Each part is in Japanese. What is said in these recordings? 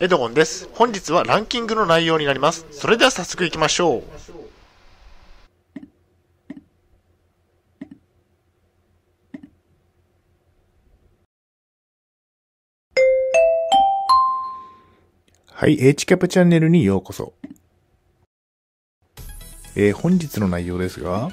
エドゴンです。本日はランキングの内容になります。それでは早速行きましょう。はい、H キャプチャンネルにようこそ。えー本日の内容ですが、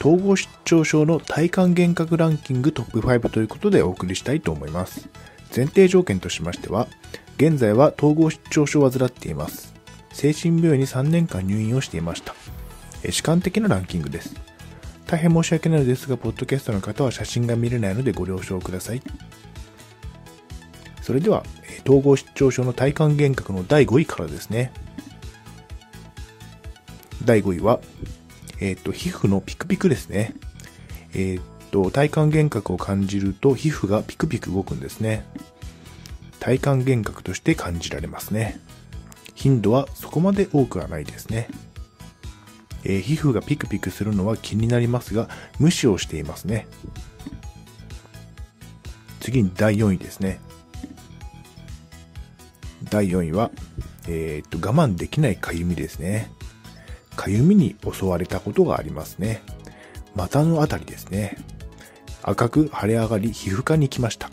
統合失調症の体幹幻覚ランキングトップ5ということでお送りしたいと思います。前提条件としましては、現在は統合失調症を患っています。精神病院に3年間入院をしていました。え主観的なランキングです。大変申し訳ないのですが、ポッドキャストの方は写真が見れないのでご了承ください。それでは、統合失調症の体幹幻覚の第5位からですね。第5位は、えっ、と、皮膚のピクピクですね。えっ、と、体幹幻覚を感じると皮膚がピクピク動くんですね。体幹幻覚として感じられますね。頻度はそこまで多くはないですね。えー皮膚がピクピクするのは気になりますが、無視をしていますね。次に第4位ですね。第4位は、えーっと、我慢できないかゆみですね。かゆみに襲われたことがありますね。股のあたりですね。赤く腫れ上がり、皮膚科に来ました。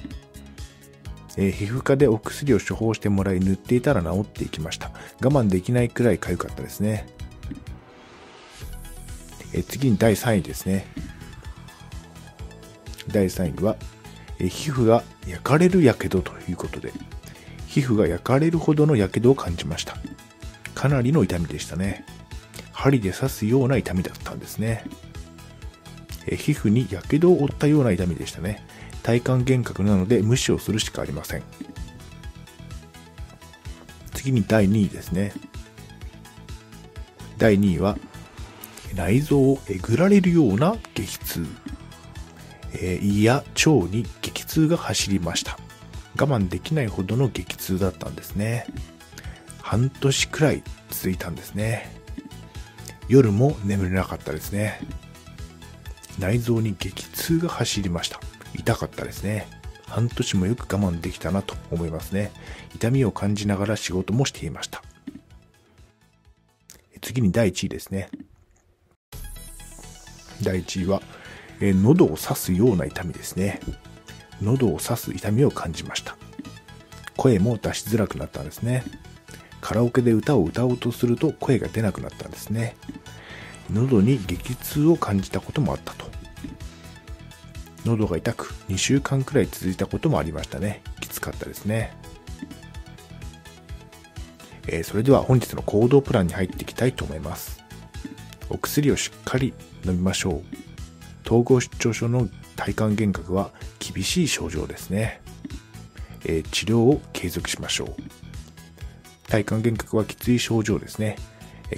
えー皮膚科でお薬を処方してもらい塗っていたら治っていきました。我慢できないくらいかゆかったですね。えー次に第3位ですね。第3位は、えー皮膚が焼かれるやけどということで、皮膚が焼かれるほどの火傷を感じました。かなりの痛みでしたね。針で刺すような痛みだったんですね。え皮膚に火傷を負ったような痛みでしたね。体幹幻覚なので無視をするしかありません。次に第2位ですね。第2位は、内臓をえぐられるような激痛。え胃や腸に激痛が走りました。我慢できないほどの激痛だったんですね。半年くらい続いたんですね。夜も眠れなかったですね。内臓に激痛が走りました。痛かったですね。半年もよく我慢できたなと思いますね。痛みを感じながら仕事もしていました。次に第1位ですね。第1位は、え喉を刺すような痛みですね。喉を刺す痛みを感じました。声も出しづらくなったんですね。カラオケで歌を歌おうとすると声が出なくなったんですね。喉に激痛を感じたこともあったと。喉が痛く2週間くらい続いたこともありましたね。きつかったですね。えーそれでは本日の行動プランに入っていきたいと思います。お薬をしっかり飲みましょう。統合失調症の体幹幻覚は厳しい症状ですね。えー治療を継続しましょう。体幹幻覚はきつい症状ですね。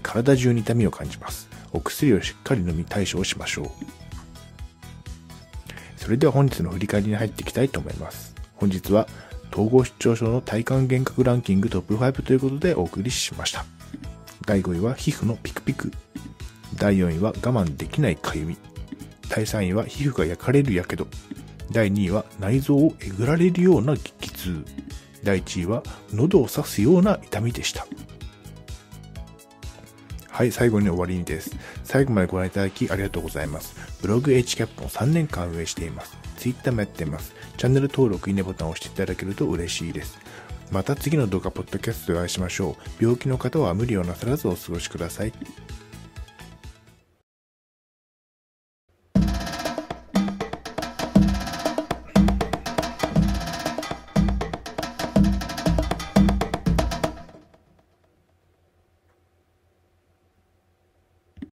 体中に痛みを感じます。お薬をしっかり飲み対処をしましょう。それでは本日の振り返りに入っていきたいと思います。本日は統合失調症の体幹幻覚ランキングトップ5ということでお送りしました。第5位は皮膚のピクピク。第4位は我慢できないかゆみ。第3位は皮膚が焼かれるやけど。第2位は内臓をえぐられるような激痛。第1位は喉を刺すような痛みでした。はい、最後に終わりにです。最後までご覧いただきありがとうございます。ブログ HCAP を3年間運営しています。Twitter もやっています。チャンネル登録、いいねボタンを押していただけると嬉しいです。また次の動画、ポッドキャストでお会いしましょう。病気の方は無理をなさらずお過ごしください。